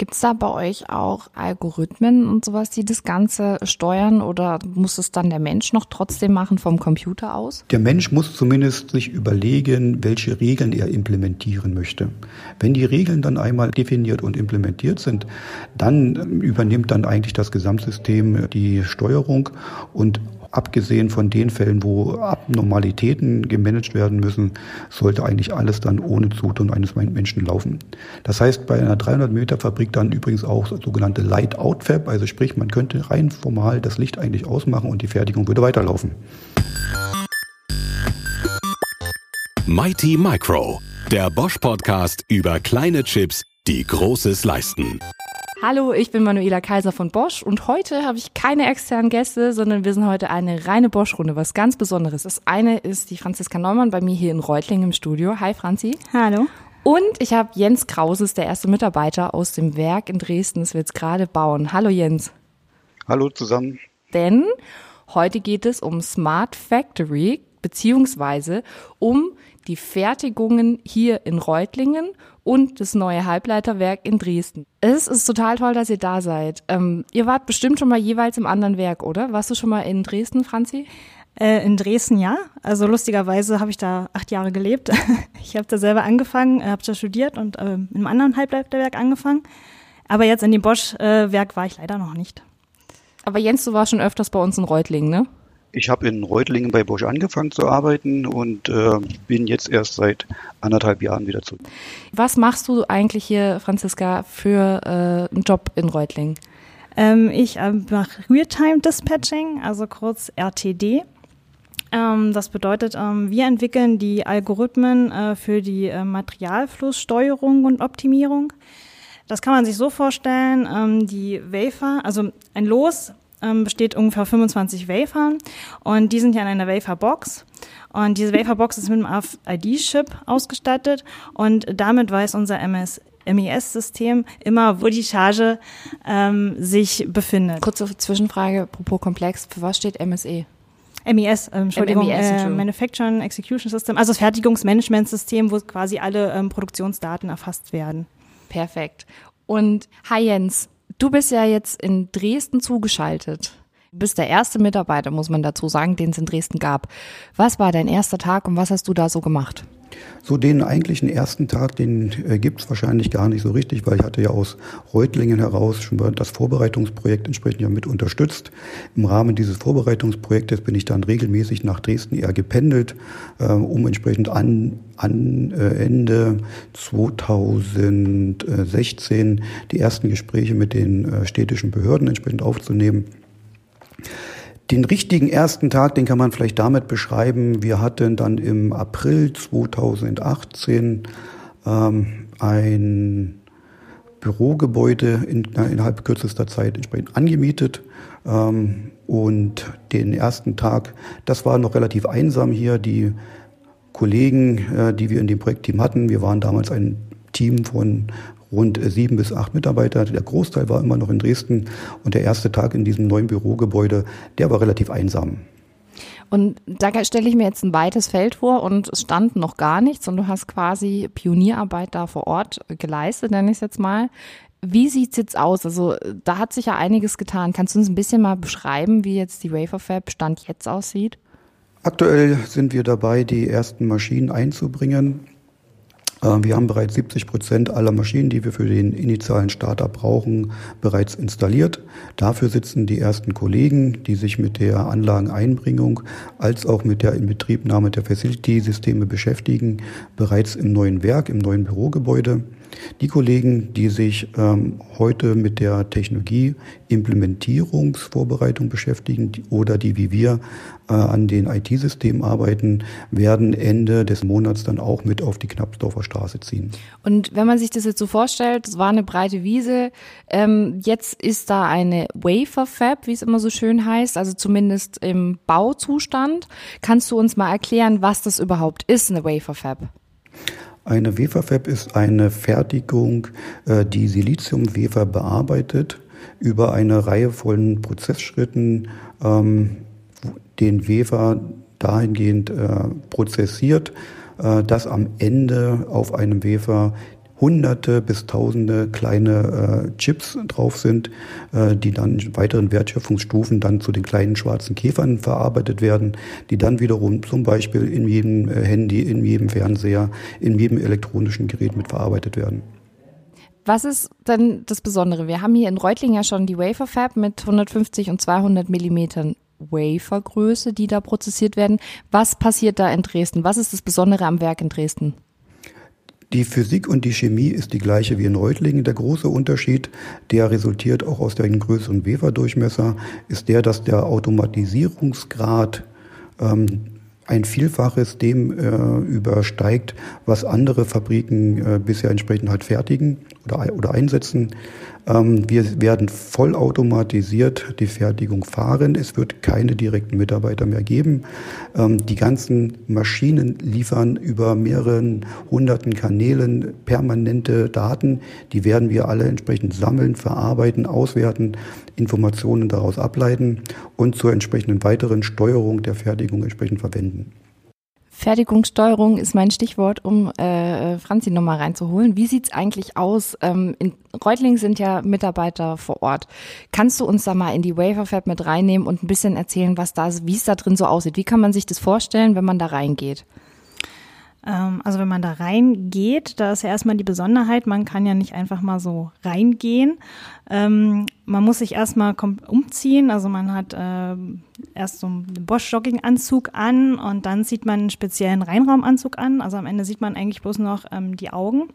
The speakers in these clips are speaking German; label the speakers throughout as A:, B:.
A: Gibt es da bei euch auch Algorithmen und sowas, die das Ganze steuern oder muss es dann der Mensch noch trotzdem machen vom Computer aus?
B: Der Mensch muss zumindest sich überlegen, welche Regeln er implementieren möchte. Wenn die Regeln dann einmal definiert und implementiert sind, dann übernimmt dann eigentlich das Gesamtsystem die Steuerung und Abgesehen von den Fällen, wo Abnormalitäten gemanagt werden müssen, sollte eigentlich alles dann ohne Zutun eines Menschen laufen. Das heißt, bei einer 300 Meter Fabrik dann übrigens auch sogenannte Light Out Fab, also sprich, man könnte rein formal das Licht eigentlich ausmachen und die Fertigung würde weiterlaufen.
C: Mighty Micro, der Bosch Podcast über kleine Chips, die Großes leisten.
A: Hallo, ich bin Manuela Kaiser von Bosch und heute habe ich keine externen Gäste, sondern wir sind heute eine reine Bosch-Runde, was ganz Besonderes. Das eine ist die Franziska Neumann bei mir hier in Reutlingen im Studio. Hi Franzi.
D: Hallo.
A: Und ich habe Jens Krauses, der erste Mitarbeiter aus dem Werk in Dresden, das wir jetzt gerade bauen. Hallo Jens.
B: Hallo zusammen.
A: Denn heute geht es um Smart Factory beziehungsweise um die Fertigungen hier in Reutlingen und das neue Halbleiterwerk in Dresden. Es ist total toll, dass ihr da seid. Ähm, ihr wart bestimmt schon mal jeweils im anderen Werk, oder? Warst du schon mal in Dresden, Franzi?
D: Äh, in Dresden ja. Also lustigerweise habe ich da acht Jahre gelebt. Ich habe da selber angefangen, äh, habe da studiert und äh, einem anderen Halbleiterwerk angefangen. Aber jetzt in dem Bosch-Werk war ich leider noch nicht.
A: Aber Jens, du warst schon öfters bei uns in Reutlingen, ne?
B: Ich habe in Reutlingen bei Bosch angefangen zu arbeiten und äh, bin jetzt erst seit anderthalb Jahren wieder zurück.
A: Was machst du eigentlich hier, Franziska, für äh, einen Job in Reutlingen?
D: Ähm, ich äh, mache Real-Time Dispatching, also kurz RTD. Ähm, das bedeutet, ähm, wir entwickeln die Algorithmen äh, für die äh, Materialflusssteuerung und Optimierung. Das kann man sich so vorstellen, ähm, die Wafer, also ein Los ähm, besteht ungefähr 25 Wafern und die sind ja in einer Waferbox. Und diese Waferbox ist mit einem RFID-Chip ausgestattet und damit weiß unser MS MES-System immer, wo die Charge ähm, sich befindet.
A: Kurze Zwischenfrage, apropos komplex, für was steht MSE?
D: MES, äh, Entschuldigung, MES, äh, Manufacturing Execution System, also das Fertigungsmanagementsystem, wo quasi alle ähm, Produktionsdaten erfasst werden.
A: Perfekt. Und hi Jens, Du bist ja jetzt in Dresden zugeschaltet. Du bist der erste Mitarbeiter, muss man dazu sagen, den es in Dresden gab. Was war dein erster Tag und was hast du da so gemacht?
B: So den eigentlichen ersten Tag, den äh, gibt es wahrscheinlich gar nicht so richtig, weil ich hatte ja aus Reutlingen heraus schon das Vorbereitungsprojekt entsprechend ja mit unterstützt. Im Rahmen dieses Vorbereitungsprojektes bin ich dann regelmäßig nach Dresden eher gependelt, äh, um entsprechend an, an äh, Ende 2016 die ersten Gespräche mit den äh, städtischen Behörden entsprechend aufzunehmen. Den richtigen ersten Tag, den kann man vielleicht damit beschreiben. Wir hatten dann im April 2018 ähm, ein Bürogebäude in, innerhalb kürzester Zeit entsprechend angemietet. Ähm, und den ersten Tag, das war noch relativ einsam hier. Die Kollegen, äh, die wir in dem Projektteam hatten, wir waren damals ein Team von rund sieben bis acht Mitarbeiter. Der Großteil war immer noch in Dresden und der erste Tag in diesem neuen Bürogebäude, der war relativ einsam.
A: Und da stelle ich mir jetzt ein weites Feld vor und es stand noch gar nichts und du hast quasi Pionierarbeit da vor Ort geleistet, nenne ich es jetzt mal. Wie sieht es jetzt aus? Also da hat sich ja einiges getan. Kannst du uns ein bisschen mal beschreiben, wie jetzt die Waferfab Stand jetzt aussieht?
B: Aktuell sind wir dabei, die ersten Maschinen einzubringen. Äh, wir haben bereits 70 Prozent aller Maschinen, die wir für den initialen Startup brauchen, bereits installiert. Dafür sitzen die ersten Kollegen, die sich mit der Anlageneinbringung als auch mit der Inbetriebnahme der Facility-Systeme beschäftigen, bereits im neuen Werk, im neuen Bürogebäude. Die Kollegen, die sich ähm, heute mit der Technologie Implementierungsvorbereitung beschäftigen oder die wie wir an den IT-Systemen arbeiten, werden Ende des Monats dann auch mit auf die Knappsdorfer Straße ziehen.
A: Und wenn man sich das jetzt so vorstellt, es war eine breite Wiese, ähm, jetzt ist da eine Wafer Fab, wie es immer so schön heißt, also zumindest im Bauzustand. Kannst du uns mal erklären, was das überhaupt ist, eine Wafer Fab?
B: Eine Weferfab ist eine Fertigung, äh, die Siliziumwefer bearbeitet über eine Reihe von Prozessschritten ähm, den Wefer dahingehend äh, prozessiert, äh, dass am Ende auf einem Wefer hunderte bis tausende kleine äh, Chips drauf sind, äh, die dann in weiteren Wertschöpfungsstufen dann zu den kleinen schwarzen Käfern verarbeitet werden, die dann wiederum zum Beispiel in jedem äh, Handy, in jedem Fernseher, in jedem elektronischen Gerät mit verarbeitet werden.
A: Was ist denn das Besondere? Wir haben hier in Reutling ja schon die Wafer Fab mit 150 und 200 Millimetern Wafergröße, die da prozessiert werden. Was passiert da in Dresden? Was ist das Besondere am Werk in Dresden?
B: Die Physik und die Chemie ist die gleiche wie in Reutlingen. Der große Unterschied, der resultiert auch aus dem größeren Weferdurchmesser, ist der, dass der Automatisierungsgrad ähm, ein Vielfaches dem äh, übersteigt, was andere Fabriken äh, bisher entsprechend halt fertigen oder, oder einsetzen. Ähm, wir werden vollautomatisiert die Fertigung fahren. Es wird keine direkten Mitarbeiter mehr geben. Ähm, die ganzen Maschinen liefern über mehreren hunderten Kanälen permanente Daten. Die werden wir alle entsprechend sammeln, verarbeiten, auswerten, Informationen daraus ableiten und zur entsprechenden weiteren Steuerung der Fertigung entsprechend verwenden.
A: Fertigungssteuerung ist mein Stichwort, um äh, Franzi nochmal reinzuholen. Wie sieht's eigentlich aus? Ähm, in Reutling sind ja Mitarbeiter vor Ort. Kannst du uns da mal in die Waferfab mit reinnehmen und ein bisschen erzählen, was da, wie es da drin so aussieht? Wie kann man sich das vorstellen, wenn man da reingeht?
D: Ähm, also wenn man da reingeht, da ist ja erstmal die Besonderheit, man kann ja nicht einfach mal so reingehen. Ähm, man muss sich erstmal umziehen, also man hat äh, erst so einen Bosch-Jogging-Anzug an und dann sieht man einen speziellen Reinraumanzug an. Also am Ende sieht man eigentlich bloß noch ähm, die Augen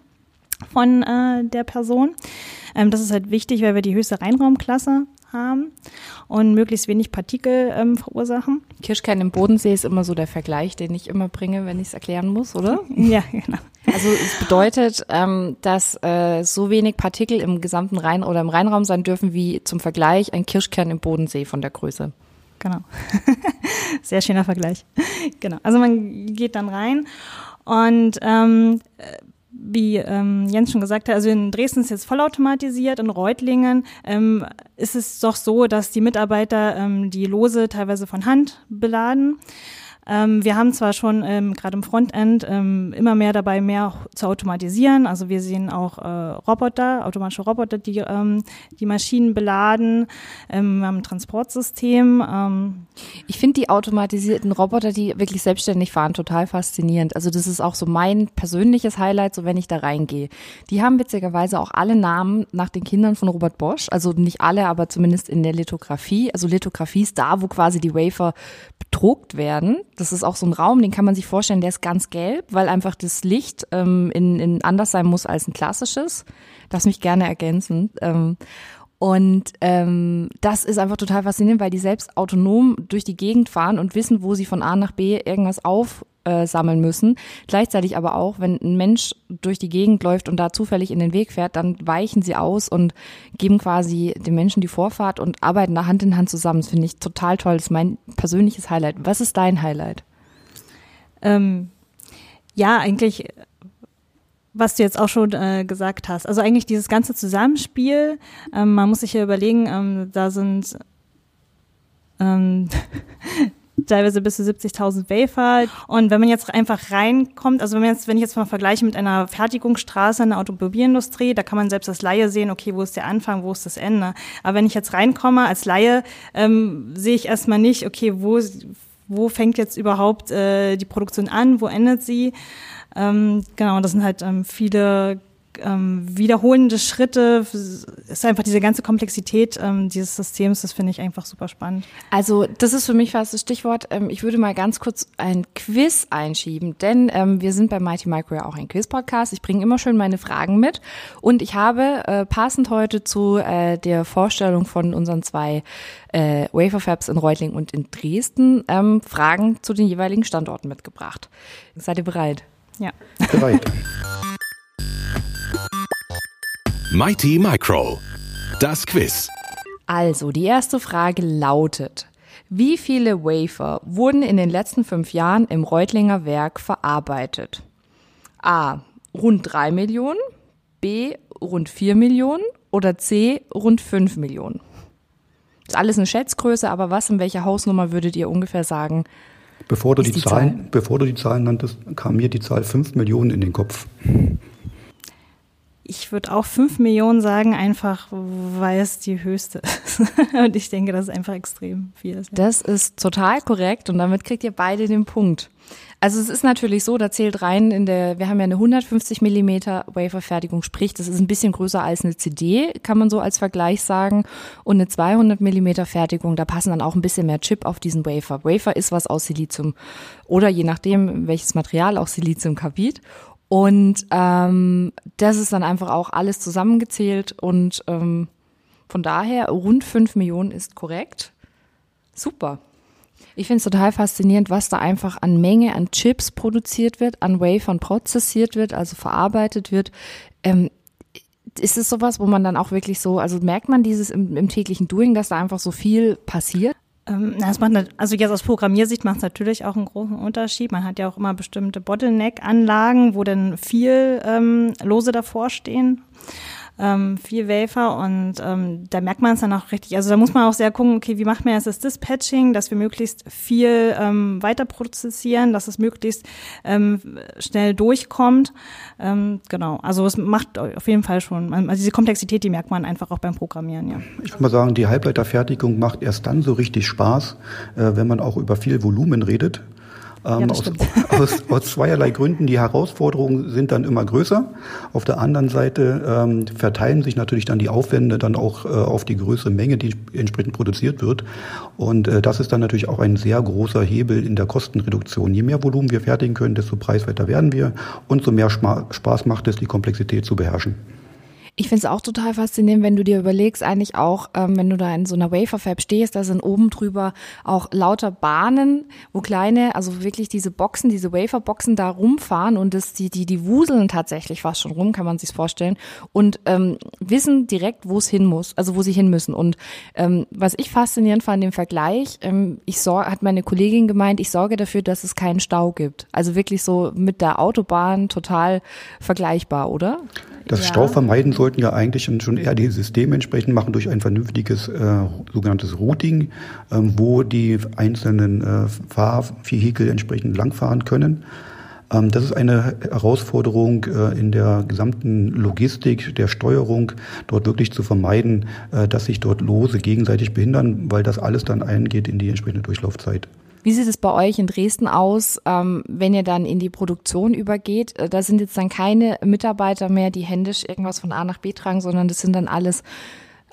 D: von äh, der Person. Ähm, das ist halt wichtig, weil wir die höchste Reinraumklasse haben und möglichst wenig Partikel ähm, verursachen.
A: Kirschkern im Bodensee ist immer so der Vergleich, den ich immer bringe, wenn ich es erklären muss, oder?
D: Ja, genau.
A: Also es bedeutet, ähm, dass äh, so wenig Partikel im gesamten Rhein oder im Rheinraum sein dürfen wie zum Vergleich ein Kirschkern im Bodensee von der Größe.
D: Genau. Sehr schöner Vergleich. Genau. Also man geht dann rein und ähm, wie ähm, Jens schon gesagt hat, also in Dresden ist jetzt vollautomatisiert, in Reutlingen ähm, ist es doch so, dass die Mitarbeiter ähm, die Lose teilweise von Hand beladen. Ähm, wir haben zwar schon ähm, gerade im Frontend ähm, immer mehr dabei, mehr zu automatisieren. Also wir sehen auch äh, Roboter, automatische Roboter, die ähm, die Maschinen beladen. Ähm, wir haben ein Transportsystem. Ähm.
A: Ich finde die automatisierten Roboter, die wirklich selbstständig fahren, total faszinierend. Also das ist auch so mein persönliches Highlight, so wenn ich da reingehe. Die haben witzigerweise auch alle Namen nach den Kindern von Robert Bosch. Also nicht alle, aber zumindest in der Lithografie. Also Lithografie ist da, wo quasi die Wafer bedruckt werden. Das ist auch so ein Raum, den kann man sich vorstellen, der ist ganz gelb, weil einfach das Licht ähm, in, in anders sein muss als ein klassisches. Das mich gerne ergänzen. Ähm, und ähm, das ist einfach total faszinierend, weil die selbst autonom durch die Gegend fahren und wissen, wo sie von A nach B irgendwas aufsammeln müssen. Gleichzeitig aber auch, wenn ein Mensch durch die Gegend läuft und da zufällig in den Weg fährt, dann weichen sie aus und geben quasi den Menschen die Vorfahrt und arbeiten da Hand in Hand zusammen. Das finde ich total toll. Das ist mein persönliches Highlight. Was ist dein Highlight?
D: Ähm, ja, eigentlich was du jetzt auch schon äh, gesagt hast. Also eigentlich dieses ganze Zusammenspiel, ähm, man muss sich ja überlegen, ähm, da sind ähm, teilweise bis zu 70.000 Wafer. Und wenn man jetzt einfach reinkommt, also wenn, man jetzt, wenn ich jetzt mal vergleiche mit einer Fertigungsstraße in der Automobilindustrie, da kann man selbst als Laie sehen, okay, wo ist der Anfang, wo ist das Ende. Aber wenn ich jetzt reinkomme als Laie, ähm, sehe ich erstmal nicht, okay, wo, wo fängt jetzt überhaupt äh, die Produktion an, wo endet sie. Ähm, genau, das sind halt ähm, viele ähm, wiederholende Schritte, ist einfach diese ganze Komplexität ähm, dieses Systems, das finde ich einfach super spannend.
A: Also das ist für mich fast das Stichwort. Ähm, ich würde mal ganz kurz ein Quiz einschieben, denn ähm, wir sind bei Mighty Micro ja auch ein Quiz-Podcast. Ich bringe immer schön meine Fragen mit und ich habe äh, passend heute zu äh, der Vorstellung von unseren zwei äh, Waferfabs in Reutling und in Dresden ähm, Fragen zu den jeweiligen Standorten mitgebracht. Seid ihr bereit?
D: Ja.
B: Bereit.
C: Mighty Micro. Das Quiz.
A: Also, die erste Frage lautet, wie viele Wafer wurden in den letzten fünf Jahren im Reutlinger Werk verarbeitet? A. Rund drei Millionen, B. Rund vier Millionen oder C. Rund fünf Millionen? Das ist alles eine Schätzgröße, aber was in welcher Hausnummer würdet ihr ungefähr sagen?
B: Bevor du, die, die Zahlen, Zahl? bevor du die Zahlen nanntest, kam mir die Zahl fünf Millionen in den Kopf.
D: Ich würde auch fünf Millionen sagen, einfach weil es die höchste ist. und ich denke, das ist einfach extrem viel.
A: Das ist total korrekt und damit kriegt ihr beide den Punkt. Also es ist natürlich so, da zählt rein in der, wir haben ja eine 150 Millimeter Waferfertigung, sprich, das ist ein bisschen größer als eine CD, kann man so als Vergleich sagen. Und eine 200 Millimeter Fertigung, da passen dann auch ein bisschen mehr Chip auf diesen Wafer. Wafer ist was aus Silizium oder je nachdem, welches Material auch Siliziumkarbid. Und ähm, das ist dann einfach auch alles zusammengezählt und ähm, von daher rund fünf Millionen ist korrekt. Super. Ich finde es total faszinierend, was da einfach an Menge an Chips produziert wird, an Wafern prozessiert wird, also verarbeitet wird. Ähm, ist es sowas, wo man dann auch wirklich so, also merkt man dieses im, im täglichen Doing, dass da einfach so viel passiert?
D: Ähm, das macht, also jetzt aus Programmiersicht macht es natürlich auch einen großen Unterschied. Man hat ja auch immer bestimmte Bottleneck-Anlagen, wo dann viel ähm, Lose davor stehen ähm, viel Wafer und ähm, da merkt man es dann auch richtig. Also da muss man auch sehr gucken, okay, wie macht man jetzt das Dispatching, dass wir möglichst viel ähm, weiter prozessieren, dass es möglichst ähm, schnell durchkommt. Ähm, genau, also es macht auf jeden Fall schon, also diese Komplexität, die merkt man einfach auch beim Programmieren, ja.
B: Ich würde mal sagen, die Halbleiterfertigung macht erst dann so richtig Spaß, äh, wenn man auch über viel Volumen redet. Ähm, ja, aus, aus, aus, zweierlei Gründen. Die Herausforderungen sind dann immer größer. Auf der anderen Seite ähm, verteilen sich natürlich dann die Aufwände dann auch äh, auf die größere Menge, die entsprechend produziert wird. Und äh, das ist dann natürlich auch ein sehr großer Hebel in der Kostenreduktion. Je mehr Volumen wir fertigen können, desto preiswerter werden wir und so mehr Spaß macht es, die Komplexität zu beherrschen.
A: Ich finde es auch total faszinierend, wenn du dir überlegst, eigentlich auch, ähm, wenn du da in so einer Waferfab stehst, da sind oben drüber auch lauter Bahnen, wo kleine, also wirklich diese Boxen, diese Waferboxen da rumfahren und das, die, die, die wuseln tatsächlich fast schon rum, kann man sich vorstellen, und ähm, wissen direkt, wo es hin muss, also wo sie hin müssen. Und ähm, was ich faszinierend fand im Vergleich, ähm, ich sor hat meine Kollegin gemeint, ich sorge dafür, dass es keinen Stau gibt. Also wirklich so mit der Autobahn total vergleichbar, oder?
B: Das ja. Stau vermeiden sollten ja eigentlich schon eher die Systeme entsprechend machen durch ein vernünftiges äh, sogenanntes Routing, ähm, wo die einzelnen äh, Fahrvehikel entsprechend langfahren können. Ähm, das ist eine Herausforderung äh, in der gesamten Logistik der Steuerung, dort wirklich zu vermeiden, äh, dass sich dort Lose gegenseitig behindern, weil das alles dann eingeht in die entsprechende Durchlaufzeit.
A: Wie sieht es bei euch in Dresden aus, ähm, wenn ihr dann in die Produktion übergeht? Äh, da sind jetzt dann keine Mitarbeiter mehr, die händisch irgendwas von A nach B tragen, sondern das sind dann alles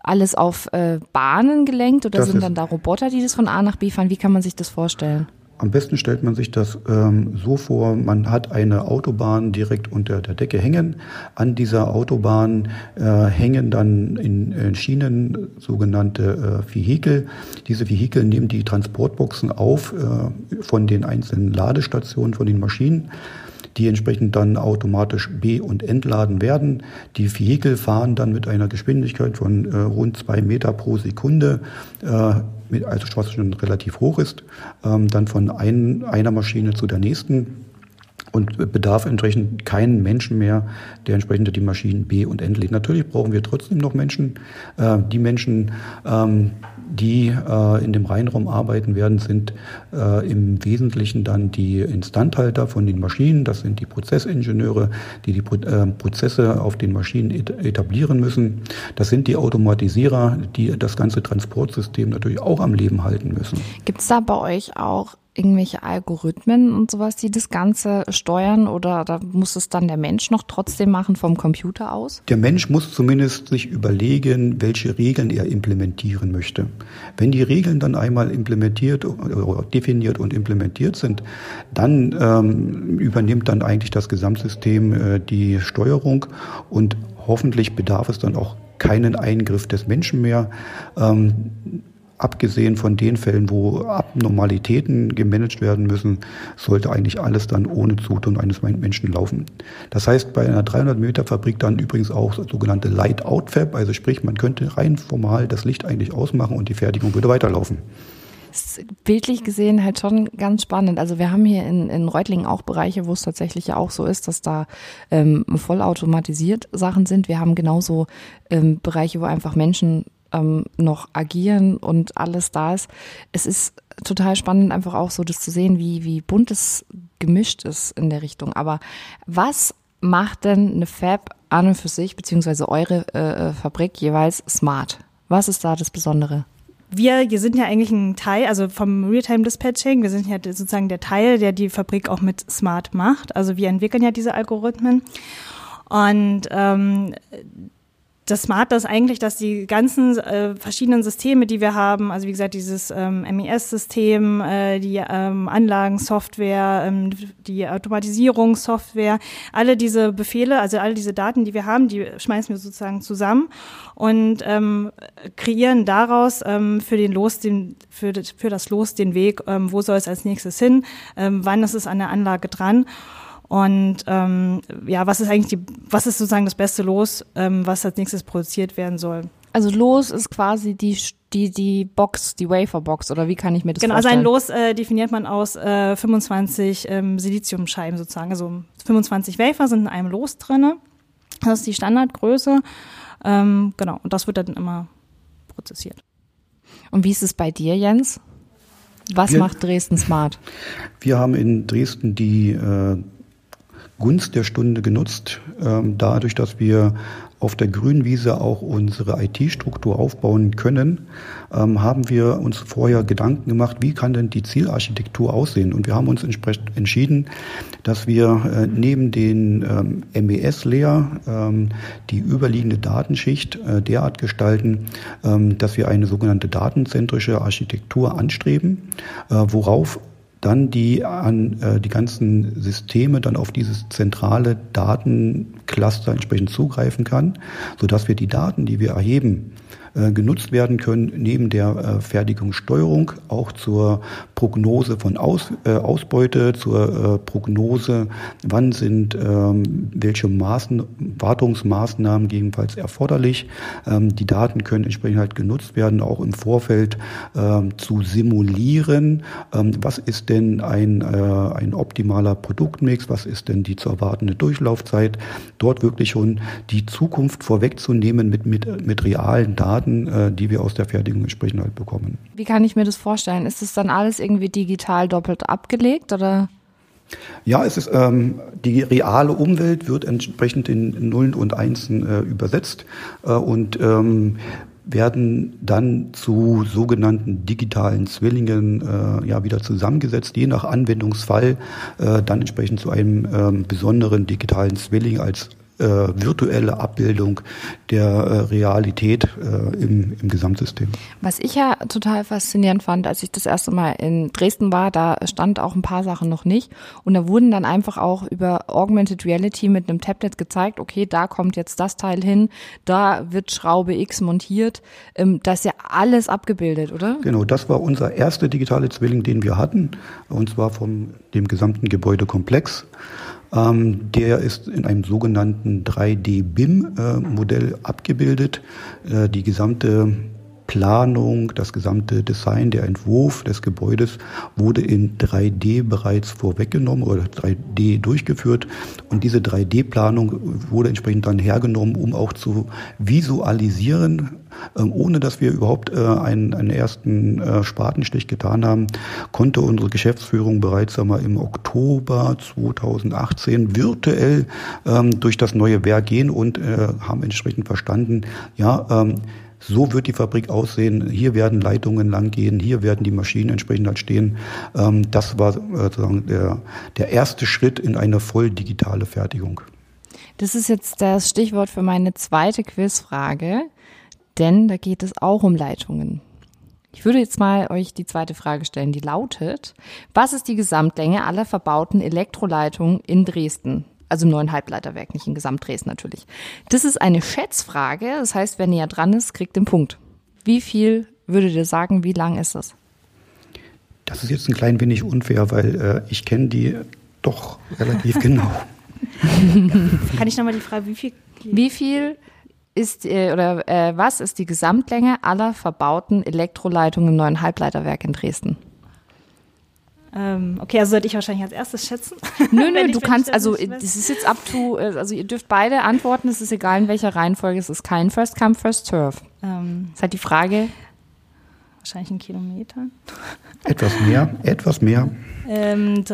A: alles auf äh, Bahnen gelenkt oder das sind dann da Roboter, die das von A nach B fahren? Wie kann man sich das vorstellen?
B: Am besten stellt man sich das ähm, so vor, man hat eine Autobahn direkt unter der Decke hängen. An dieser Autobahn äh, hängen dann in, in Schienen sogenannte äh, Vehikel. Diese Vehikel nehmen die Transportboxen auf äh, von den einzelnen Ladestationen, von den Maschinen die entsprechend dann automatisch be- und entladen werden. Die Vehikel fahren dann mit einer Geschwindigkeit von äh, rund zwei Meter pro Sekunde, äh, mit, also was schon relativ hoch ist, ähm, dann von ein, einer Maschine zu der nächsten und bedarf entsprechend keinen Menschen mehr, der entsprechend die Maschinen be- und entlädt. Natürlich brauchen wir trotzdem noch Menschen. Äh, die Menschen, ähm, die äh, in dem Rheinraum arbeiten werden, sind äh, im Wesentlichen dann die Instandhalter von den Maschinen. Das sind die Prozessingenieure, die die äh, Prozesse auf den Maschinen etablieren müssen. Das sind die Automatisierer, die das ganze Transportsystem natürlich auch am Leben halten müssen.
A: Gibt es da bei euch auch irgendwelche Algorithmen und sowas, die das Ganze steuern oder da muss es dann der Mensch noch trotzdem machen vom Computer aus?
B: Der Mensch muss zumindest sich überlegen, welche Regeln er implementieren möchte. Wenn die Regeln dann einmal implementiert definiert und implementiert sind, dann ähm, übernimmt dann eigentlich das Gesamtsystem äh, die Steuerung und hoffentlich bedarf es dann auch keinen Eingriff des Menschen mehr. Ähm, abgesehen von den Fällen, wo Abnormalitäten gemanagt werden müssen, sollte eigentlich alles dann ohne Zutun eines Menschen laufen. Das heißt, bei einer 300 Meter Fabrik dann übrigens auch sogenannte Light-Out Fab, also sprich, man könnte rein formal das Licht eigentlich ausmachen und die Fertigung würde weiterlaufen
A: bildlich gesehen halt schon ganz spannend. Also wir haben hier in, in Reutlingen auch Bereiche, wo es tatsächlich ja auch so ist, dass da ähm, vollautomatisiert Sachen sind. Wir haben genauso ähm, Bereiche, wo einfach Menschen ähm, noch agieren und alles da ist. Es ist total spannend, einfach auch so das zu sehen, wie, wie bunt es gemischt ist in der Richtung. Aber was macht denn eine Fab an und für sich, beziehungsweise eure äh, äh Fabrik jeweils smart. Was ist da das Besondere?
D: wir, wir sind ja eigentlich ein Teil, also vom Realtime Dispatching, wir sind ja sozusagen der Teil, der die Fabrik auch mit Smart macht. Also wir entwickeln ja diese Algorithmen. Und ähm, das Smart ist eigentlich, dass die ganzen äh, verschiedenen Systeme, die wir haben, also wie gesagt, dieses ähm, MES-System, äh, die ähm, Anlagensoftware, ähm, die Automatisierungssoftware, alle diese Befehle, also alle diese Daten, die wir haben, die schmeißen wir sozusagen zusammen und ähm, kreieren daraus ähm, für den Los, den, für, für das Los den Weg, ähm, wo soll es als nächstes hin, ähm, wann ist es an der Anlage dran. Und ähm, ja, was ist eigentlich die, was ist sozusagen das beste Los, ähm, was als nächstes produziert werden soll?
A: Also Los ist quasi die die die Box, die Waferbox oder wie kann ich mir das
D: genau,
A: vorstellen?
D: Genau, also ein Los äh, definiert man aus äh, 25 ähm, Siliziumscheiben sozusagen. Also 25 Wafer sind in einem Los drinne. Das ist die Standardgröße. Ähm, genau, und das wird dann immer prozessiert.
A: Und wie ist es bei dir, Jens? Was wir, macht Dresden Smart?
B: Wir haben in Dresden die äh, Gunst der Stunde genutzt, ähm, dadurch, dass wir auf der Grünwiese auch unsere IT-Struktur aufbauen können, ähm, haben wir uns vorher Gedanken gemacht, wie kann denn die Zielarchitektur aussehen? Und wir haben uns entsprechend entschieden, dass wir äh, neben den ähm, MES-Layer ähm, die überliegende Datenschicht äh, derart gestalten, ähm, dass wir eine sogenannte datenzentrische Architektur anstreben, äh, worauf dann die an äh, die ganzen Systeme dann auf dieses zentrale Datencluster entsprechend zugreifen kann, so dass wir die Daten, die wir erheben, äh, genutzt werden können, neben der äh, Fertigungssteuerung auch zur Prognose von Aus, äh, Ausbeute, zur Prognose, wann sind ähm, welche Maßen, Wartungsmaßnahmen gegebenenfalls erforderlich. Ähm, die Daten können entsprechend halt genutzt werden, auch im Vorfeld ähm, zu simulieren, was ist denn ein, ein optimaler Produktmix, was ist denn die zu erwartende Durchlaufzeit, dort wirklich schon die Zukunft vorwegzunehmen mit, mit, mit realen Daten Daten, äh, die wir aus der Fertigung entsprechend halt bekommen.
A: Wie kann ich mir das vorstellen? Ist es dann alles irgendwie digital doppelt abgelegt oder?
B: Ja, es ist ähm, die reale Umwelt wird entsprechend in Nullen und Einsen äh, übersetzt äh, und ähm, werden dann zu sogenannten digitalen Zwillingen äh, ja wieder zusammengesetzt, je nach Anwendungsfall äh, dann entsprechend zu einem ähm, besonderen digitalen Zwilling als äh, virtuelle Abbildung der äh, Realität äh, im, im Gesamtsystem.
A: Was ich ja total faszinierend fand, als ich das erste Mal in Dresden war, da stand auch ein paar Sachen noch nicht und da wurden dann einfach auch über Augmented Reality mit einem Tablet gezeigt, okay, da kommt jetzt das Teil hin, da wird Schraube X montiert, ähm, das ist ja alles abgebildet, oder?
B: Genau, das war unser erster digitale Zwilling, den wir hatten und zwar von dem gesamten Gebäudekomplex. Ähm, der ist in einem sogenannten 3D-BIM-Modell abgebildet. Äh, die gesamte Planung, das gesamte Design, der Entwurf des Gebäudes wurde in 3D bereits vorweggenommen oder 3D durchgeführt. Und diese 3D-Planung wurde entsprechend dann hergenommen, um auch zu visualisieren, ohne dass wir überhaupt äh, einen, einen ersten äh, Spatenstich getan haben, konnte unsere Geschäftsführung bereits einmal im Oktober 2018 virtuell ähm, durch das neue Werk gehen und äh, haben entsprechend verstanden, ja, ähm, so wird die Fabrik aussehen, hier werden Leitungen langgehen, hier werden die Maschinen entsprechend halt stehen. das war sozusagen der, der erste Schritt in eine voll digitale Fertigung.
A: Das ist jetzt das Stichwort für meine zweite Quizfrage denn da geht es auch um Leitungen. Ich würde jetzt mal euch die zweite Frage stellen, die lautet, was ist die Gesamtlänge aller verbauten Elektroleitungen in Dresden? Also im neuen Halbleiterwerk, nicht in Gesamt-Dresden natürlich. Das ist eine Schätzfrage, das heißt, wer näher dran ist, kriegt den Punkt. Wie viel würdet ihr sagen, wie lang ist das?
B: Das ist jetzt ein klein wenig unfair, weil äh, ich kenne die doch relativ genau.
D: Kann ich nochmal die Frage, wie viel?
A: Wie viel ist äh, oder äh, was ist die Gesamtlänge aller verbauten Elektroleitungen im neuen Halbleiterwerk in Dresden?
D: Ähm, okay, also sollte ich wahrscheinlich als erstes schätzen.
A: Nö, nö, du kannst, also es ist jetzt up to, äh, also ihr dürft beide antworten, es ist egal in welcher Reihenfolge, es ist kein First Come, First Serve. Ähm, ist halt die Frage.
D: Wahrscheinlich ein Kilometer.
B: Etwas mehr, etwas mehr.
D: Ähm,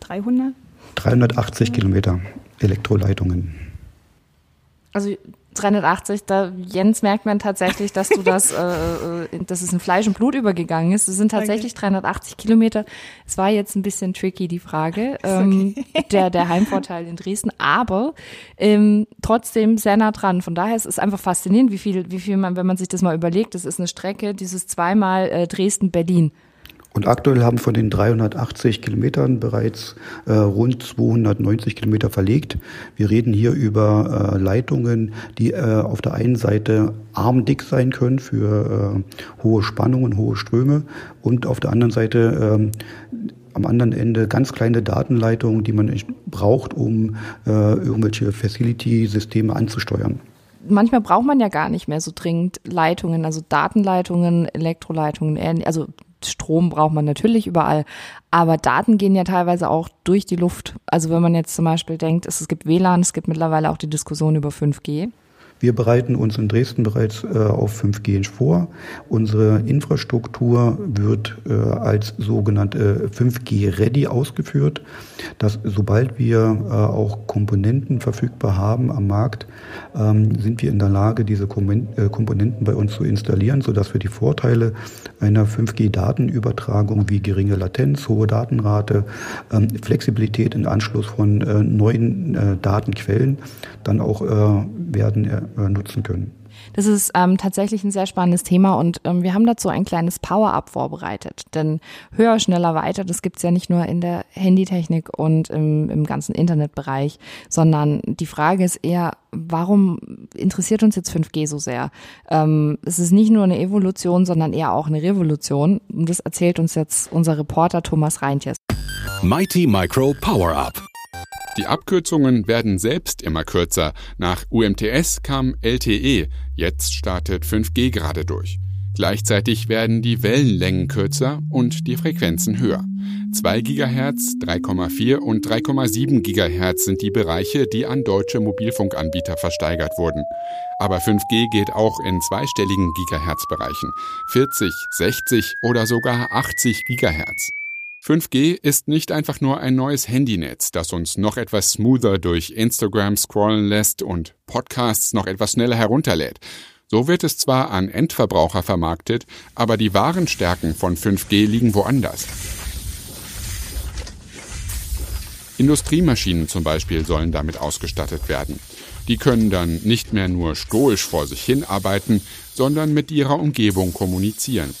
D: 300?
B: 380 Kilometer Elektroleitungen.
A: Also 380, da Jens merkt man tatsächlich, dass du das, äh, äh, dass es in Fleisch und Blut übergegangen ist. Es sind tatsächlich okay. 380 Kilometer. Es war jetzt ein bisschen tricky die Frage, ähm, okay. der der Heimvorteil in Dresden, aber ähm, trotzdem sehr nah dran. Von daher ist es einfach faszinierend, wie viel, wie viel man, wenn man sich das mal überlegt, das ist eine Strecke, dieses zweimal äh, Dresden Berlin.
B: Und aktuell haben von den 380 Kilometern bereits äh, rund 290 Kilometer verlegt. Wir reden hier über äh, Leitungen, die äh, auf der einen Seite armdick sein können für äh, hohe Spannungen, hohe Ströme und auf der anderen Seite ähm, am anderen Ende ganz kleine Datenleitungen, die man braucht, um äh, irgendwelche Facility-Systeme anzusteuern
A: manchmal braucht man ja gar nicht mehr so dringend Leitungen, also Datenleitungen, Elektroleitungen, also Strom braucht man natürlich überall, aber Daten gehen ja teilweise auch durch die Luft. Also wenn man jetzt zum Beispiel denkt, es, gibt WLAN, es gibt mittlerweile auch die Diskussion über 5G.
B: Wir bereiten uns in Dresden bereits äh, auf 5G vor. Unsere Infrastruktur wird äh, als sogenannte 5G-Ready ausgeführt, dass sobald wir äh, auch Komponenten verfügbar haben am Markt, ähm, sind wir in der Lage, diese äh, Komponenten bei uns zu installieren, sodass wir die Vorteile einer 5G-Datenübertragung wie geringe Latenz, hohe Datenrate, ähm, Flexibilität in Anschluss von äh, neuen äh, Datenquellen dann auch werden nutzen können.
A: Das ist ähm, tatsächlich ein sehr spannendes Thema und ähm, wir haben dazu ein kleines Power-Up vorbereitet. Denn höher, schneller, weiter, das gibt's ja nicht nur in der Handytechnik und im, im ganzen Internetbereich, sondern die Frage ist eher, warum interessiert uns jetzt 5G so sehr? Ähm, es ist nicht nur eine Evolution, sondern eher auch eine Revolution. Und das erzählt uns jetzt unser Reporter Thomas Reintjes.
C: Mighty Micro Power Up. Die Abkürzungen werden selbst immer kürzer. Nach UMTS kam LTE, jetzt startet 5G gerade durch. Gleichzeitig werden die Wellenlängen kürzer und die Frequenzen höher. 2 GHz, 3,4 und 3,7 GHz sind die Bereiche, die an deutsche Mobilfunkanbieter versteigert wurden. Aber 5G geht auch in zweistelligen Gigahertz-Bereichen. 40, 60 oder sogar 80 Gigahertz. 5G ist nicht einfach nur ein neues Handynetz, das uns noch etwas smoother durch Instagram scrollen lässt und Podcasts noch etwas schneller herunterlädt. So wird es zwar an Endverbraucher vermarktet, aber die wahren Stärken von 5G liegen woanders. Industriemaschinen zum Beispiel sollen damit ausgestattet werden. Die können dann nicht mehr nur stoisch vor sich hin arbeiten, sondern mit ihrer Umgebung kommunizieren.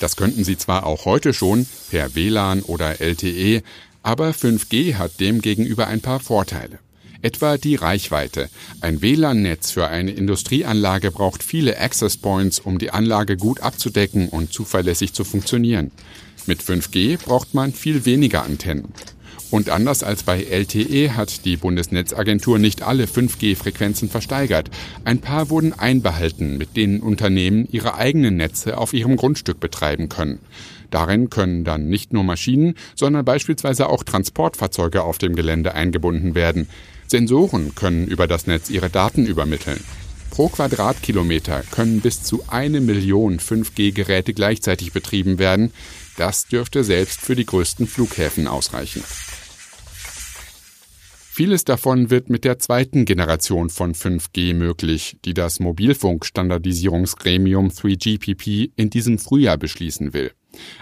C: Das könnten sie zwar auch heute schon per WLAN oder LTE, aber 5G hat demgegenüber ein paar Vorteile. Etwa die Reichweite. Ein WLAN-Netz für eine Industrieanlage braucht viele Access Points, um die Anlage gut abzudecken und zuverlässig zu funktionieren. Mit 5G braucht man viel weniger Antennen. Und anders als bei LTE hat die Bundesnetzagentur nicht alle 5G-Frequenzen versteigert. Ein paar wurden einbehalten, mit denen Unternehmen ihre eigenen Netze auf ihrem Grundstück betreiben können. Darin können dann nicht nur Maschinen, sondern beispielsweise auch Transportfahrzeuge auf dem Gelände eingebunden werden. Sensoren können über das Netz ihre Daten übermitteln. Pro Quadratkilometer können bis zu eine Million 5G-Geräte gleichzeitig betrieben werden. Das dürfte selbst für die größten Flughäfen ausreichen. Vieles davon wird mit der zweiten Generation von 5G möglich, die das Mobilfunkstandardisierungsgremium 3GPP in diesem Frühjahr beschließen will.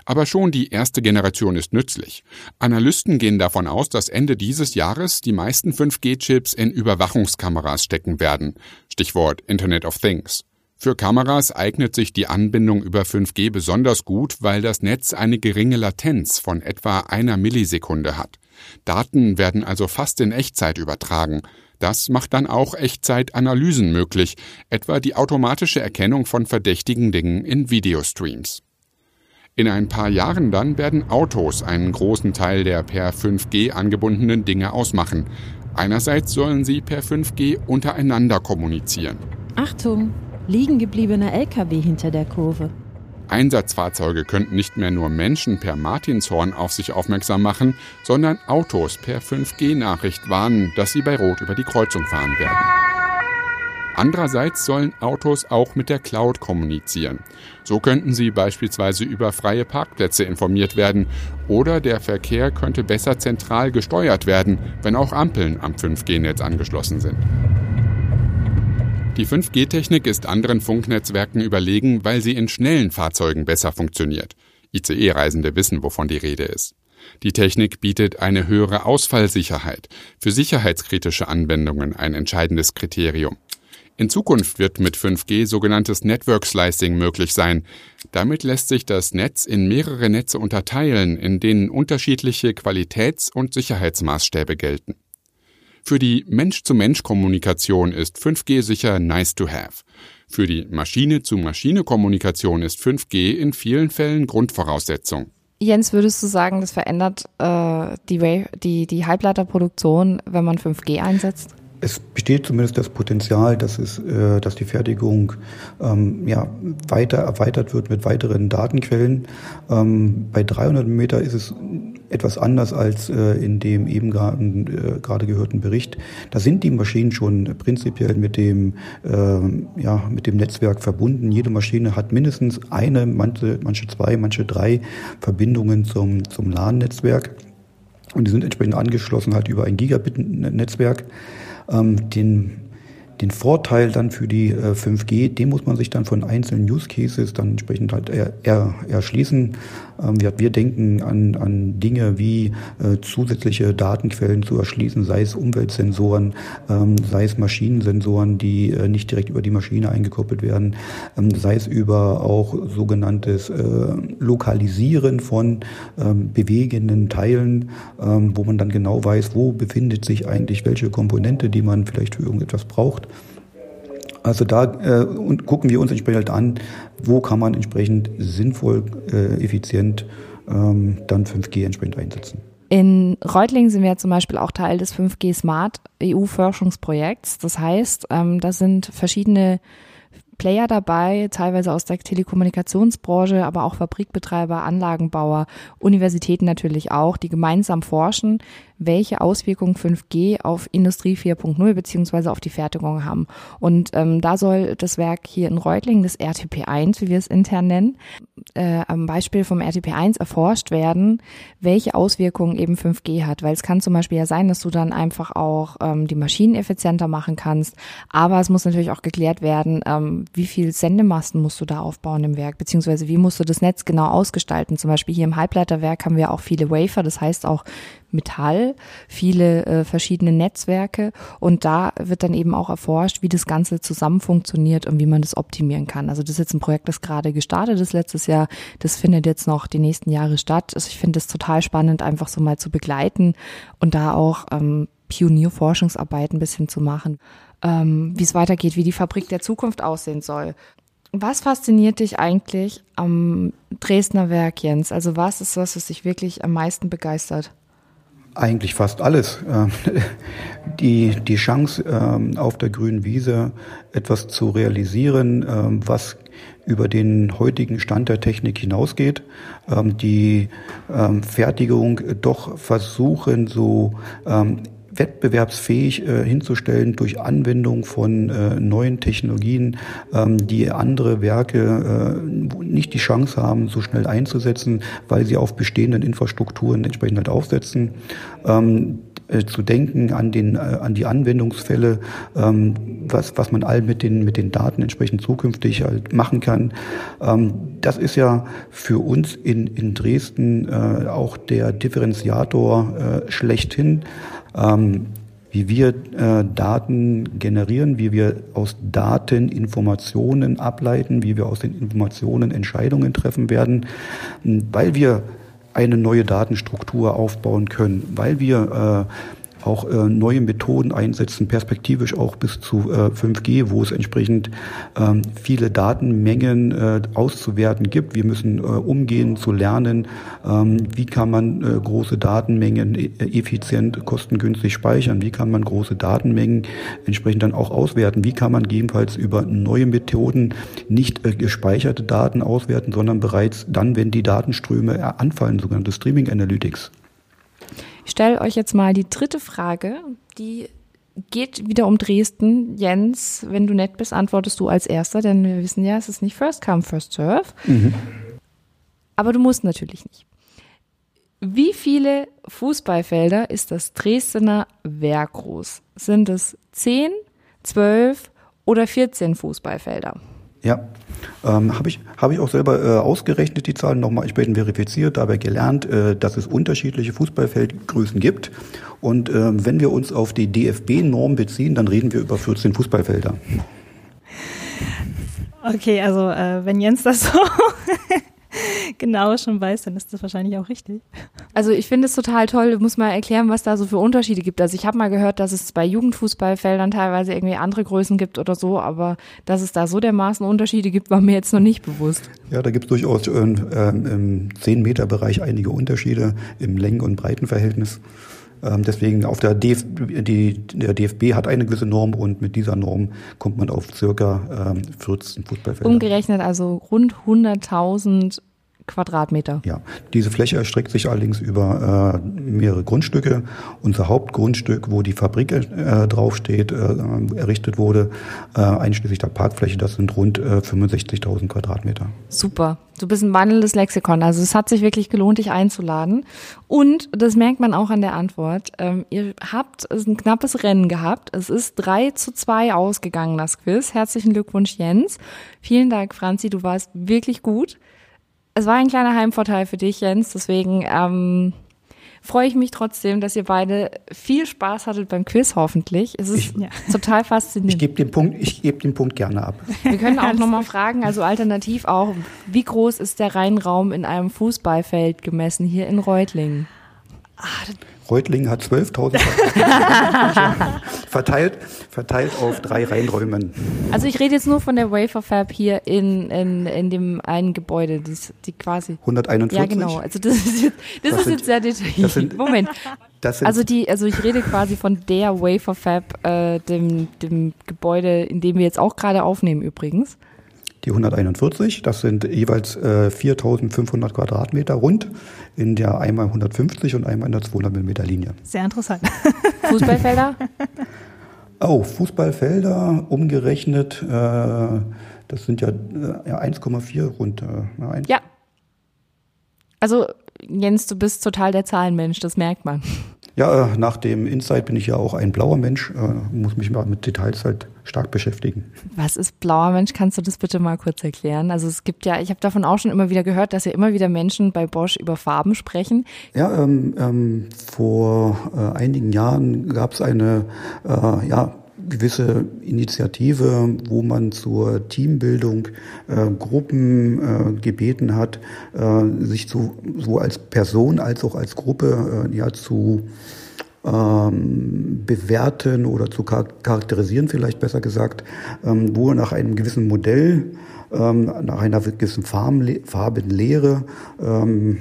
C: Aber schon die erste Generation ist nützlich. Analysten gehen davon aus, dass Ende dieses Jahres die meisten 5G-Chips in Überwachungskameras stecken werden. Stichwort Internet of Things. Für Kameras eignet sich die Anbindung über 5G besonders gut, weil das Netz eine geringe Latenz von etwa einer Millisekunde hat. Daten werden also fast in Echtzeit übertragen. Das macht dann auch Echtzeitanalysen möglich, etwa die automatische Erkennung von verdächtigen Dingen in Videostreams. In ein paar Jahren dann werden Autos einen großen Teil der per 5G angebundenen Dinge ausmachen. Einerseits sollen sie per 5G untereinander kommunizieren.
E: Achtung, liegen gebliebener LKW hinter der Kurve.
C: Einsatzfahrzeuge könnten nicht mehr nur Menschen per Martinshorn auf sich aufmerksam machen, sondern Autos per 5G-Nachricht warnen, dass sie bei Rot über die Kreuzung fahren werden. Andererseits sollen Autos auch mit der Cloud kommunizieren. So könnten sie beispielsweise über freie Parkplätze informiert werden oder der Verkehr könnte besser zentral gesteuert werden, wenn auch Ampeln am 5G-Netz angeschlossen sind. Die 5G-Technik ist anderen Funknetzwerken überlegen, weil sie in schnellen Fahrzeugen besser funktioniert. ICE-Reisende wissen, wovon die Rede ist. Die Technik bietet eine höhere Ausfallsicherheit, für sicherheitskritische Anwendungen ein entscheidendes Kriterium. In Zukunft wird mit 5G sogenanntes Network Slicing möglich sein. Damit lässt sich das Netz in mehrere Netze unterteilen, in denen unterschiedliche Qualitäts- und Sicherheitsmaßstäbe gelten. Für die Mensch-zu-Mensch-Kommunikation ist 5G sicher nice to have. Für die Maschine-zu-Maschine-Kommunikation ist 5G in vielen Fällen Grundvoraussetzung.
A: Jens, würdest du sagen, das verändert äh, die, die, die Halbleiterproduktion, wenn man 5G einsetzt?
B: Es besteht zumindest das Potenzial, dass, es, äh, dass die Fertigung ähm, ja, weiter erweitert wird mit weiteren Datenquellen. Ähm, bei 300 Meter ist es etwas anders als äh, in dem eben äh, gerade gehörten Bericht. Da sind die Maschinen schon prinzipiell mit dem, äh, ja, mit dem Netzwerk verbunden. Jede Maschine hat mindestens eine, manche, manche zwei, manche drei Verbindungen zum, zum LAN-Netzwerk. Und die sind entsprechend angeschlossen halt über ein Gigabit-Netzwerk. Ähm, den den Vorteil dann für die äh, 5G, den muss man sich dann von einzelnen Use Cases dann entsprechend halt er, er, erschließen. Ähm, wir, denken an, an Dinge wie äh, zusätzliche Datenquellen zu erschließen, sei es Umweltsensoren, ähm, sei es Maschinensensoren, die äh, nicht direkt über die Maschine eingekoppelt werden, ähm, sei es über auch sogenanntes äh, Lokalisieren von bewegenden Teilen, wo man dann genau weiß, wo befindet sich eigentlich welche Komponente, die man vielleicht für irgendetwas braucht. Also da äh, und gucken wir uns entsprechend an, wo kann man entsprechend sinnvoll, äh, effizient ähm, dann 5G entsprechend einsetzen.
A: In Reutlingen sind wir zum Beispiel auch Teil des 5G Smart EU-Forschungsprojekts. Das heißt, ähm, da sind verschiedene Player dabei, teilweise aus der Telekommunikationsbranche, aber auch Fabrikbetreiber, Anlagenbauer, Universitäten natürlich auch, die gemeinsam forschen, welche Auswirkungen 5G auf Industrie 4.0 beziehungsweise auf die Fertigung haben. Und ähm, da soll das Werk hier in Reutlingen, das RTP1, wie wir es intern nennen, äh, am Beispiel vom RTP1 erforscht werden, welche Auswirkungen eben 5G hat. Weil es kann zum Beispiel ja sein, dass du dann einfach auch ähm, die Maschinen effizienter machen kannst, aber es muss natürlich auch geklärt werden, ähm, wie viel Sendemasten musst du da aufbauen im Werk, beziehungsweise wie musst du das Netz genau ausgestalten. Zum Beispiel hier im Halbleiterwerk haben wir auch viele Wafer, das heißt auch Metall, viele äh, verschiedene Netzwerke und da wird dann eben auch erforscht, wie das Ganze zusammen funktioniert und wie man das optimieren kann. Also das ist jetzt ein Projekt, das gerade gestartet ist letztes Jahr. Das findet jetzt noch die nächsten Jahre statt. Also ich finde es total spannend, einfach so mal zu begleiten und da auch ähm, Pionierforschungsarbeit ein bisschen zu machen, ähm, wie es weitergeht, wie die Fabrik der Zukunft aussehen soll. Was fasziniert dich eigentlich am Dresdner Werk, Jens? Also was ist das, was dich wirklich am meisten begeistert?
B: Eigentlich fast alles. Ähm, die, die Chance, ähm, auf der grünen Wiese etwas zu realisieren, ähm, was über den heutigen Stand der Technik hinausgeht, die Fertigung doch versuchen, so wettbewerbsfähig äh, hinzustellen durch Anwendung von äh, neuen Technologien, ähm, die andere Werke äh, nicht die Chance haben, so schnell einzusetzen, weil sie auf bestehenden Infrastrukturen entsprechend halt aufsetzen. Ähm, äh, zu denken an den äh, an die Anwendungsfälle, ähm, was was man all mit den mit den Daten entsprechend zukünftig halt machen kann. Ähm, das ist ja für uns in in Dresden äh, auch der Differenziator schlechthin ähm, wie wir äh, Daten generieren, wie wir aus Daten Informationen ableiten, wie wir aus den Informationen Entscheidungen treffen werden, weil wir eine neue Datenstruktur aufbauen können, weil wir äh, auch äh, neue Methoden einsetzen, perspektivisch auch bis zu äh, 5G, wo es entsprechend ähm, viele Datenmengen äh, auszuwerten gibt. Wir müssen äh, umgehen zu lernen, ähm, wie kann man äh, große Datenmengen e effizient, kostengünstig speichern, wie kann man große Datenmengen entsprechend dann auch auswerten, wie kann man gegebenenfalls über neue Methoden nicht äh, gespeicherte Daten auswerten, sondern bereits dann, wenn die Datenströme äh, anfallen, sogenannte Streaming Analytics.
A: Ich stelle euch jetzt mal die dritte Frage, die geht wieder um Dresden. Jens, wenn du nett bist, antwortest du als Erster, denn wir wissen ja, es ist nicht First Come, First Serve. Mhm. Aber du musst natürlich nicht. Wie viele Fußballfelder ist das Dresdner Werk groß? Sind es 10, 12 oder 14 Fußballfelder?
B: Ja, ähm, habe ich, hab ich auch selber äh, ausgerechnet, die Zahlen nochmal entsprechend verifiziert, dabei gelernt, äh, dass es unterschiedliche Fußballfeldgrößen gibt. Und äh, wenn wir uns auf die DFB-Norm beziehen, dann reden wir über 14 Fußballfelder.
D: Okay, also äh, wenn Jens das so genau schon weiß, dann ist das wahrscheinlich auch richtig.
A: Also ich finde es total toll, du musst mal erklären, was da so für Unterschiede gibt. Also ich habe mal gehört, dass es bei Jugendfußballfeldern teilweise irgendwie andere Größen gibt oder so, aber dass es da so dermaßen Unterschiede gibt, war mir jetzt noch nicht bewusst.
B: Ja, da gibt es durchaus äh, im 10-Meter-Bereich einige Unterschiede im Längen- und Breitenverhältnis. Ähm, deswegen auf der, DF die, der DFB hat eine gewisse Norm und mit dieser Norm kommt man auf circa ähm, 14 Fußballfelder.
A: Umgerechnet also rund 100.000 Quadratmeter.
B: Ja, diese Fläche erstreckt sich allerdings über äh, mehrere Grundstücke. Unser Hauptgrundstück, wo die Fabrik äh, draufsteht, äh, errichtet wurde, äh, einschließlich der Parkfläche, das sind rund äh, 65.000 Quadratmeter.
A: Super. Du bist ein wandelndes Lexikon. Also es hat sich wirklich gelohnt, dich einzuladen. Und das merkt man auch an der Antwort. Ähm, ihr habt ein knappes Rennen gehabt. Es ist drei zu zwei ausgegangen, das Quiz. Herzlichen Glückwunsch, Jens. Vielen Dank, Franzi. Du warst wirklich gut es war ein kleiner Heimvorteil für dich, Jens. Deswegen ähm, freue ich mich trotzdem, dass ihr beide viel Spaß hattet beim Quiz, hoffentlich. Es ist ich, ja. total faszinierend.
B: Ich gebe den Punkt, ich gebe den Punkt gerne ab.
A: Wir können auch nochmal fragen, also alternativ auch, wie groß ist der Reinraum in einem Fußballfeld gemessen hier in Reutlingen?
B: Ah, Reutlingen hat 12.000 verteilt, verteilt auf drei Reinräumen.
A: Also ich rede jetzt nur von der Wafer Fab hier in, in, in dem einen Gebäude, das, die quasi.
B: 141?
A: Ja, genau. Also das ist jetzt, das, das ist sind, jetzt sehr detailliert. Sind, Moment. also die, also ich rede quasi von der Wafer Fab, äh, dem, dem Gebäude, in dem wir jetzt auch gerade aufnehmen übrigens
B: die 141. Das sind jeweils äh, 4.500 Quadratmeter rund in der einmal 150 und einmal in der 200 Millimeter Linie.
D: Sehr interessant.
A: Fußballfelder?
B: Oh, Fußballfelder umgerechnet, äh, das sind ja, äh, ja 1,4 rund. Äh,
A: ja. Also Jens, du bist total der Zahlenmensch, das merkt man.
B: Ja, äh, nach dem Insight bin ich ja auch ein blauer Mensch, äh, muss mich mal mit Details halt stark beschäftigen.
A: Was ist blauer Mensch? Kannst du das bitte mal kurz erklären? Also es gibt ja, ich habe davon auch schon immer wieder gehört, dass ja immer wieder Menschen bei Bosch über Farben sprechen.
B: Ja, ähm, ähm, vor äh, einigen Jahren gab es eine, äh, ja, gewisse Initiative, wo man zur Teambildung äh, Gruppen äh, gebeten hat, äh, sich zu, so als Person als auch als Gruppe äh, ja zu ähm, bewerten oder zu charakterisieren, vielleicht besser gesagt, ähm, wo nach einem gewissen Modell, ähm, nach einer gewissen Farbenlehre ähm,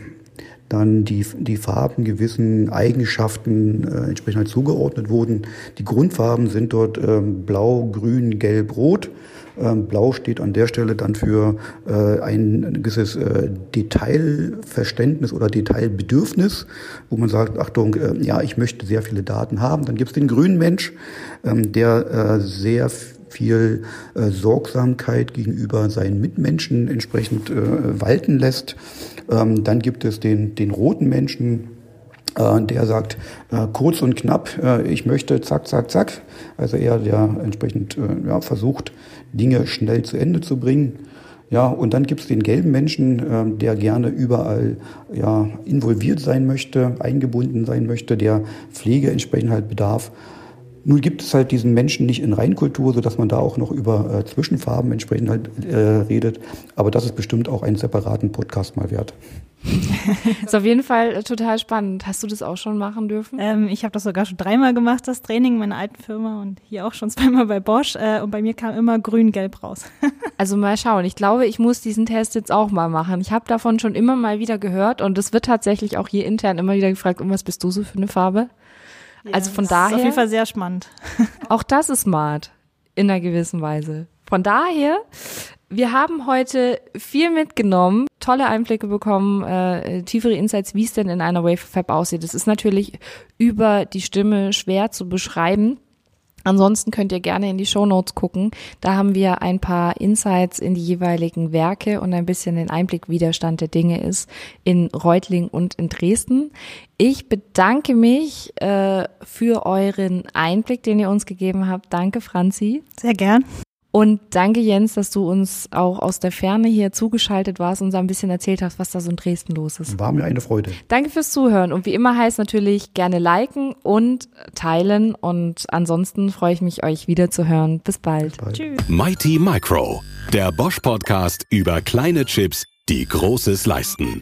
B: dann die, die Farben gewissen Eigenschaften äh, entsprechend halt zugeordnet wurden. Die Grundfarben sind dort ähm, blau, grün, gelb, rot. Ähm, blau steht an der Stelle dann für äh, ein gewisses äh, Detailverständnis oder Detailbedürfnis, wo man sagt, Achtung, äh, ja, ich möchte sehr viele Daten haben. Dann gibt es den grünen Mensch, ähm, der äh, sehr viel äh, Sorgsamkeit gegenüber seinen Mitmenschen entsprechend äh, walten lässt. Ähm, dann gibt es den, den roten Menschen, äh, der sagt äh, kurz und knapp, äh, ich möchte zack, zack, zack. Also er, der entsprechend äh, ja, versucht, Dinge schnell zu Ende zu bringen. Ja, und dann gibt es den gelben Menschen, äh, der gerne überall ja, involviert sein möchte, eingebunden sein möchte, der Pflege entsprechend halt bedarf. Nun gibt es halt diesen Menschen nicht in Reinkultur, sodass man da auch noch über äh, Zwischenfarben entsprechend halt äh, redet. Aber das ist bestimmt auch einen separaten Podcast mal wert.
A: ist auf jeden Fall äh, total spannend. Hast du das auch schon machen dürfen?
D: Ähm, ich habe das sogar schon dreimal gemacht, das Training in meiner alten Firma und hier auch schon zweimal bei Bosch. Äh, und bei mir kam immer grün-gelb raus.
A: also mal schauen. Ich glaube, ich muss diesen Test jetzt auch mal machen. Ich habe davon schon immer mal wieder gehört und es wird tatsächlich auch hier intern immer wieder gefragt, um was bist du so für eine Farbe? Also von daher. Ist
D: auf jeden Fall sehr spannend.
A: auch das ist smart. In einer gewissen Weise. Von daher, wir haben heute viel mitgenommen, tolle Einblicke bekommen, äh, tiefere Insights, wie es denn in einer Wave Fab aussieht. Das ist natürlich über die Stimme schwer zu beschreiben. Ansonsten könnt ihr gerne in die Show Notes gucken. Da haben wir ein paar Insights in die jeweiligen Werke und ein bisschen den Einblick, wie der Stand der Dinge ist in Reutling und in Dresden. Ich bedanke mich äh, für euren Einblick, den ihr uns gegeben habt. Danke, Franzi.
D: Sehr gern.
A: Und danke Jens, dass du uns auch aus der Ferne hier zugeschaltet warst und uns ein bisschen erzählt hast, was da so in Dresden los ist.
B: War mir eine Freude.
A: Danke fürs Zuhören und wie immer heißt natürlich gerne liken und teilen und ansonsten freue ich mich, euch wieder zu hören. Bis bald. Bis bald.
D: Tschüss.
F: Mighty Micro, der Bosch Podcast über kleine Chips, die Großes leisten.